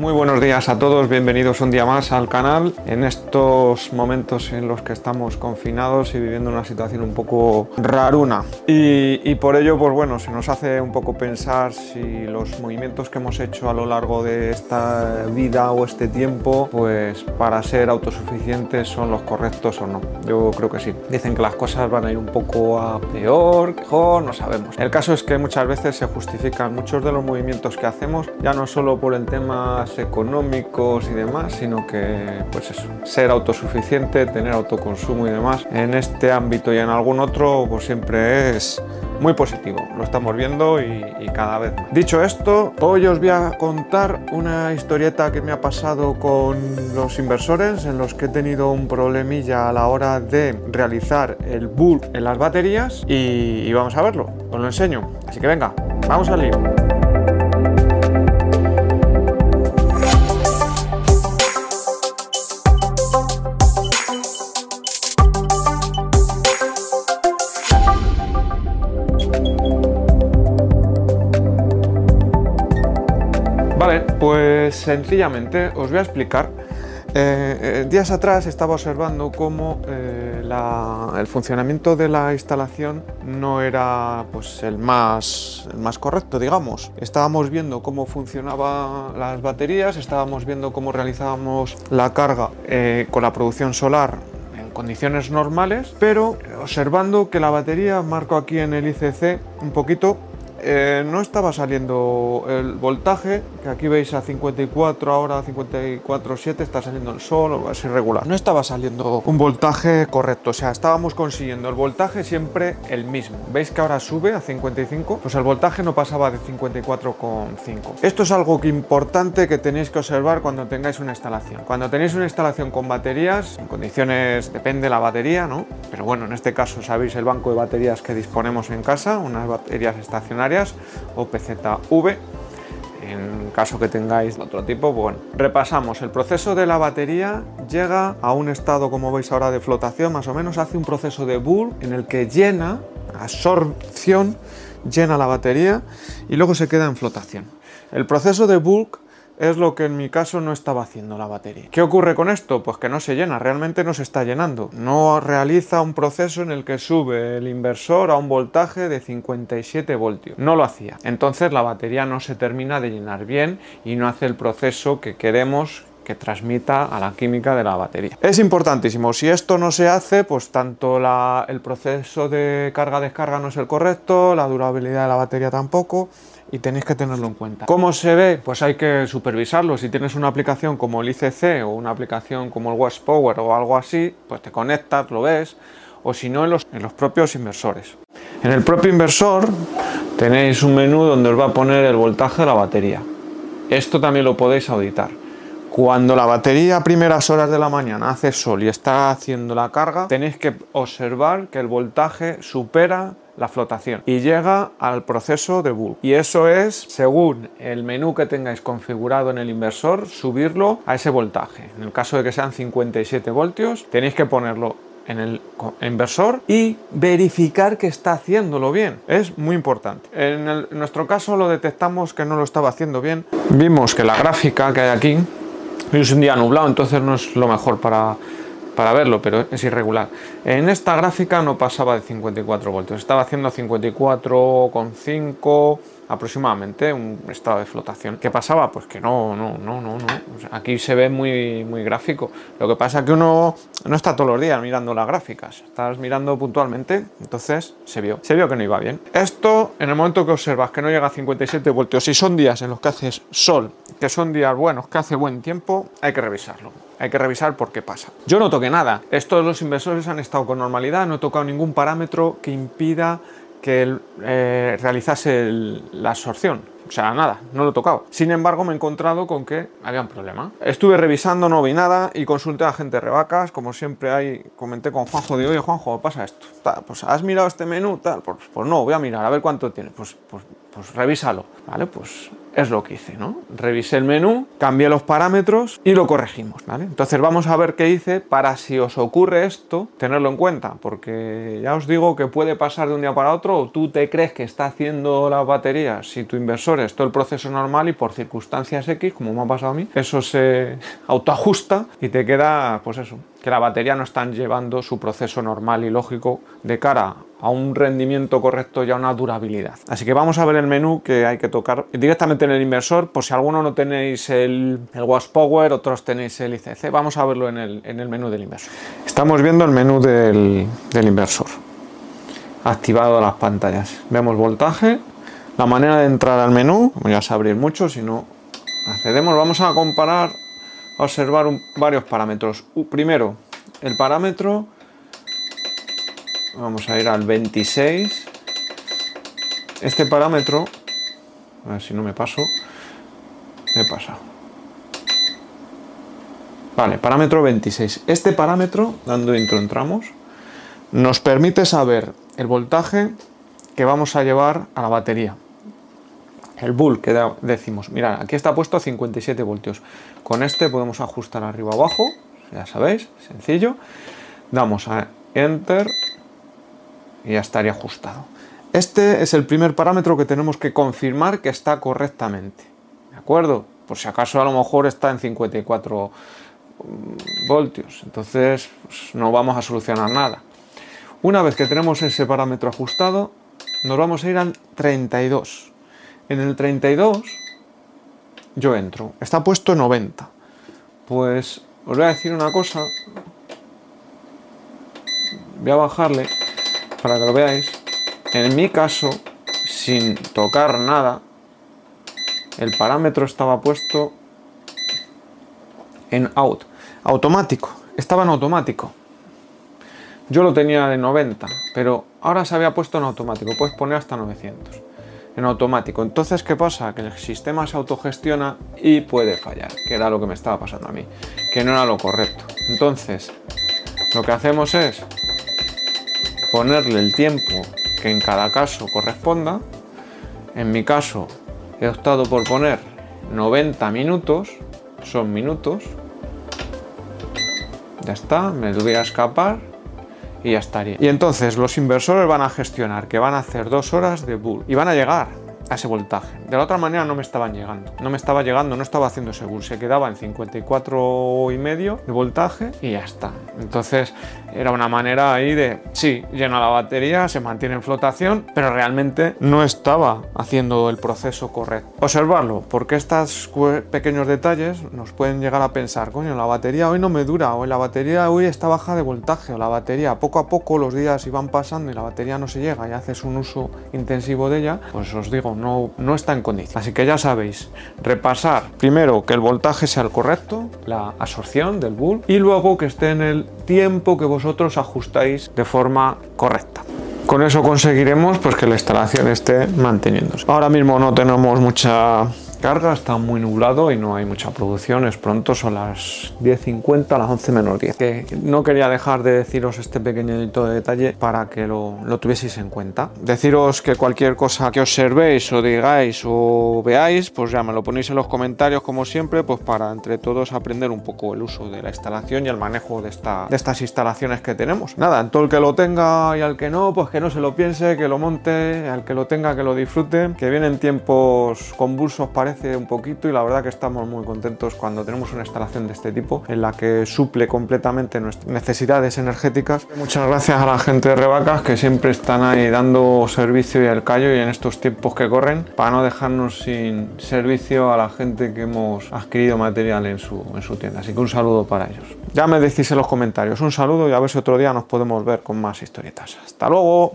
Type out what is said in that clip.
Muy buenos días a todos, bienvenidos un día más al canal. En estos momentos en los que estamos confinados y viviendo una situación un poco raruna. Y, y, por ello, pues bueno, se nos hace un poco pensar si los movimientos que hemos hecho a lo largo de esta vida o este tiempo, pues para ser autosuficientes son los correctos o no. Yo creo que sí. Dicen que las cosas van a ir un poco a peor, mejor, no sabemos. El caso es que muchas veces se justifican muchos de los movimientos que hacemos, ya no solo por el tema económicos y demás, sino que, pues eso, ser autosuficiente, tener autoconsumo y demás, en este ámbito y en algún otro, pues siempre es muy positivo. Lo estamos viendo y, cada vez más. Dicho esto, hoy os voy a contar una historieta que me ha pasado con los inversores en los que he tenido un problemilla a la hora de realizar el bulk en las baterías y, y vamos a verlo. Os lo enseño. Así que venga, vamos al lío. Pues sencillamente os voy a explicar. Eh, eh, días atrás estaba observando cómo eh, el funcionamiento de la instalación no era pues, el, más, el más correcto, digamos. Estábamos viendo cómo funcionaban las baterías, estábamos viendo cómo realizábamos la carga con la producción solar en condiciones normales, pero observando que la batería, marco aquí en el ICC un poquito, eh, no estaba saliendo el voltaje, que aquí veis a 54, ahora a 54,7 está saliendo el sol, es irregular. No estaba saliendo un voltaje correcto, o sea, estábamos consiguiendo el voltaje siempre el mismo. ¿Veis que ahora sube a 55? Pues el voltaje no pasaba de 54,5. Esto es algo importante que tenéis que observar cuando tengáis una instalación. Cuando tenéis una instalación con baterías, en condiciones, depende la batería, ¿no? Pero bueno, en este caso sabéis el banco de baterías que disponemos en casa, unas baterías estacionarias o PZV. En caso que tengáis otro tipo, bueno, repasamos. El proceso de la batería llega a un estado, como veis ahora, de flotación, más o menos, hace un proceso de bulk en el que llena, absorción, llena la batería y luego se queda en flotación. El proceso de bulk es lo que en mi caso no estaba haciendo la batería. ¿Qué ocurre con esto? Pues que no se llena, realmente no se está llenando. No realiza un proceso en el que sube el inversor a un voltaje de 57 voltios. No lo hacía. Entonces la batería no se termina de llenar bien y no hace el proceso que queremos transmita a la química de la batería. Es importantísimo, si esto no se hace, pues tanto el proceso de carga-descarga no es el correcto, la durabilidad de la batería tampoco, y tenéis que tenerlo en cuenta. ¿Cómo se ve? Pues hay que supervisarlo. Si tienes una aplicación como el ICC o una aplicación como el West Power o algo así, pues te conectas, lo ves, o si no en los, en los propios inversores. En el propio inversor tenéis un menú donde os va a poner el voltaje de la batería. Esto también lo podéis auditar. Cuando la batería a primeras horas de la mañana hace sol y está haciendo la carga, tenéis que observar que el voltaje supera la flotación y llega al proceso de bulk. Y eso es, según el menú que tengáis configurado en el inversor, subirlo a ese voltaje. En el caso de que sean 57 voltios, tenéis que ponerlo en el inversor y verificar que está haciéndolo bien. Es muy importante. En, el, en nuestro caso lo detectamos que no lo estaba haciendo bien. Vimos que la gráfica que hay aquí es un día nublado, entonces no es lo mejor para para verlo, pero es irregular. En esta gráfica no pasaba de 54 voltios, estaba haciendo 54,5 aproximadamente un estado de flotación. ¿Qué pasaba? Pues que no, no, no, no, no. aquí se ve muy, muy gráfico. Lo que pasa es que uno no está todos los días mirando las gráficas, estás mirando puntualmente, entonces se vio, se vio que no iba bien. Esto, en el momento que observas que no llega a 57 voltios, si son días en los que haces sol, que son días buenos, que hace buen tiempo, hay que revisarlo hay que revisar por qué pasa. Yo no toqué nada. Estos los inversores han estado con normalidad, no he tocado ningún parámetro que impida que eh, realizase la absorción. O sea, nada, no lo he tocado. Sin embargo, me he encontrado con que había un problema. Estuve revisando, no vi nada y consulté a gente de rebacas. Como siempre hay, comenté con Juanjo, de oye Juanjo, pasa esto. pues has mirado este menú, tal. Pues, pues, no, voy a mirar, a ver cuánto tiene. Pues, pues, pues revísalo. Vale, pues es lo que hice, ¿no? Revisé el menú, cambié los parámetros y lo corregimos, ¿vale? Entonces vamos a ver qué hice para si os ocurre esto, tenerlo en cuenta, porque ya os digo que puede pasar de un día para otro o tú te crees que está haciendo la batería si tu inversor inversores todo el proceso normal y por circunstancias X, como me ha pasado a mí, eso se autoajusta y te queda, pues eso, que la batería no está llevando su proceso normal y lógico de cara a un rendimiento correcto y a una durabilidad. Así que vamos a ver el menú que hay que tocar directamente en el inversor, por si alguno no tenéis el, el Wash Power, otros tenéis el ICC, vamos a verlo en el, en el menú del inversor. Estamos viendo el menú del, del inversor. Activado las pantallas. Vemos voltaje, la manera de entrar al menú, ya abrir mucho, si no accedemos, vamos a comparar, a observar varios parámetros. primero, el parámetro Vamos a ir al 26. Este parámetro, a ver si no me paso, me he pasado. Vale, parámetro 26. Este parámetro, dando intro entramos, nos permite saber el voltaje que vamos a llevar a la batería. El bull que decimos, mirad, aquí está puesto a 57 voltios. Con este podemos ajustar arriba abajo, ya sabéis, sencillo. Damos a Enter y ya estaría ajustado. Este es el primer parámetro que tenemos que confirmar que está correctamente. ¿De acuerdo? Por si acaso a lo mejor está en 54 mm, voltios. Entonces pues, no vamos a solucionar nada. Una vez que tenemos ese parámetro ajustado, nos vamos a ir al 32. En el 32 yo entro. Está puesto 90. Pues os voy a decir una cosa. Voy a bajarle para que lo veáis, en mi caso, sin tocar nada, el parámetro estaba puesto en out, automático, estaba en automático. Yo lo tenía en 90, pero ahora se había puesto en automático, puedes poner hasta 900 en automático. Entonces, ¿qué pasa? Que el sistema se autogestiona y puede fallar, que era lo que me estaba pasando a mí, que no era lo correcto. Entonces, lo que hacemos es ponerle el tiempo que en cada caso corresponda. En mi caso he optado por poner 90 minutos, son minutos. Ya está, me voy a escapar y ya estaría. Y entonces los inversores van a gestionar que van a hacer dos horas de bull y van a llegar ese voltaje. De la otra manera no me estaban llegando. No me estaba llegando, no estaba haciendo bull. Se quedaba en 54 y medio de voltaje y ya está. Entonces era una manera ahí de, sí, llena la batería, se mantiene en flotación, pero realmente no estaba haciendo el proceso correcto. Observarlo, porque estos pequeños detalles nos pueden llegar a pensar, coño, la batería hoy no me dura, o la batería hoy está baja de voltaje, o la batería poco a poco los días iban pasando y la batería no se llega y haces un uso intensivo de ella, pues os digo, no, está en condición. Así que ya sabéis, repasar primero que el voltaje sea el correcto, la absorción del bull, y luego que esté en el tiempo que vosotros ajustáis de forma correcta. Con eso conseguiremos pues, que la instalación esté manteniéndose. Ahora mismo no tenemos mucha carga, está muy nublado y no hay mucha producción, es pronto, son las 10.50, las 11 menos 10. Que no quería dejar de deciros este pequeño detalle para que lo, lo, tuvieseis en cuenta. Deciros que cualquier cosa que observéis o digáis o veáis, pues ya me lo ponéis en los comentarios como siempre, pues para entre todos aprender un poco el uso de la instalación y el manejo de, esta, de estas instalaciones que tenemos. Nada, en todo el que lo tenga y al que no, pues que no se lo piense, que lo monte, al que lo tenga, que lo disfrute, que vienen tiempos convulsos para un poquito y la verdad que estamos muy contentos cuando tenemos una instalación de este tipo en la que suple completamente nuestras necesidades energéticas. Muchas gracias a la gente de Rebacas que siempre están ahí dando servicio y el callo y en estos tiempos que corren para no dejarnos sin servicio a la gente que hemos adquirido material en su, en su tienda. Así que un saludo para ellos. Ya me decís en los comentarios. Un saludo y a ver si otro día nos podemos ver con más historietas. Hasta luego.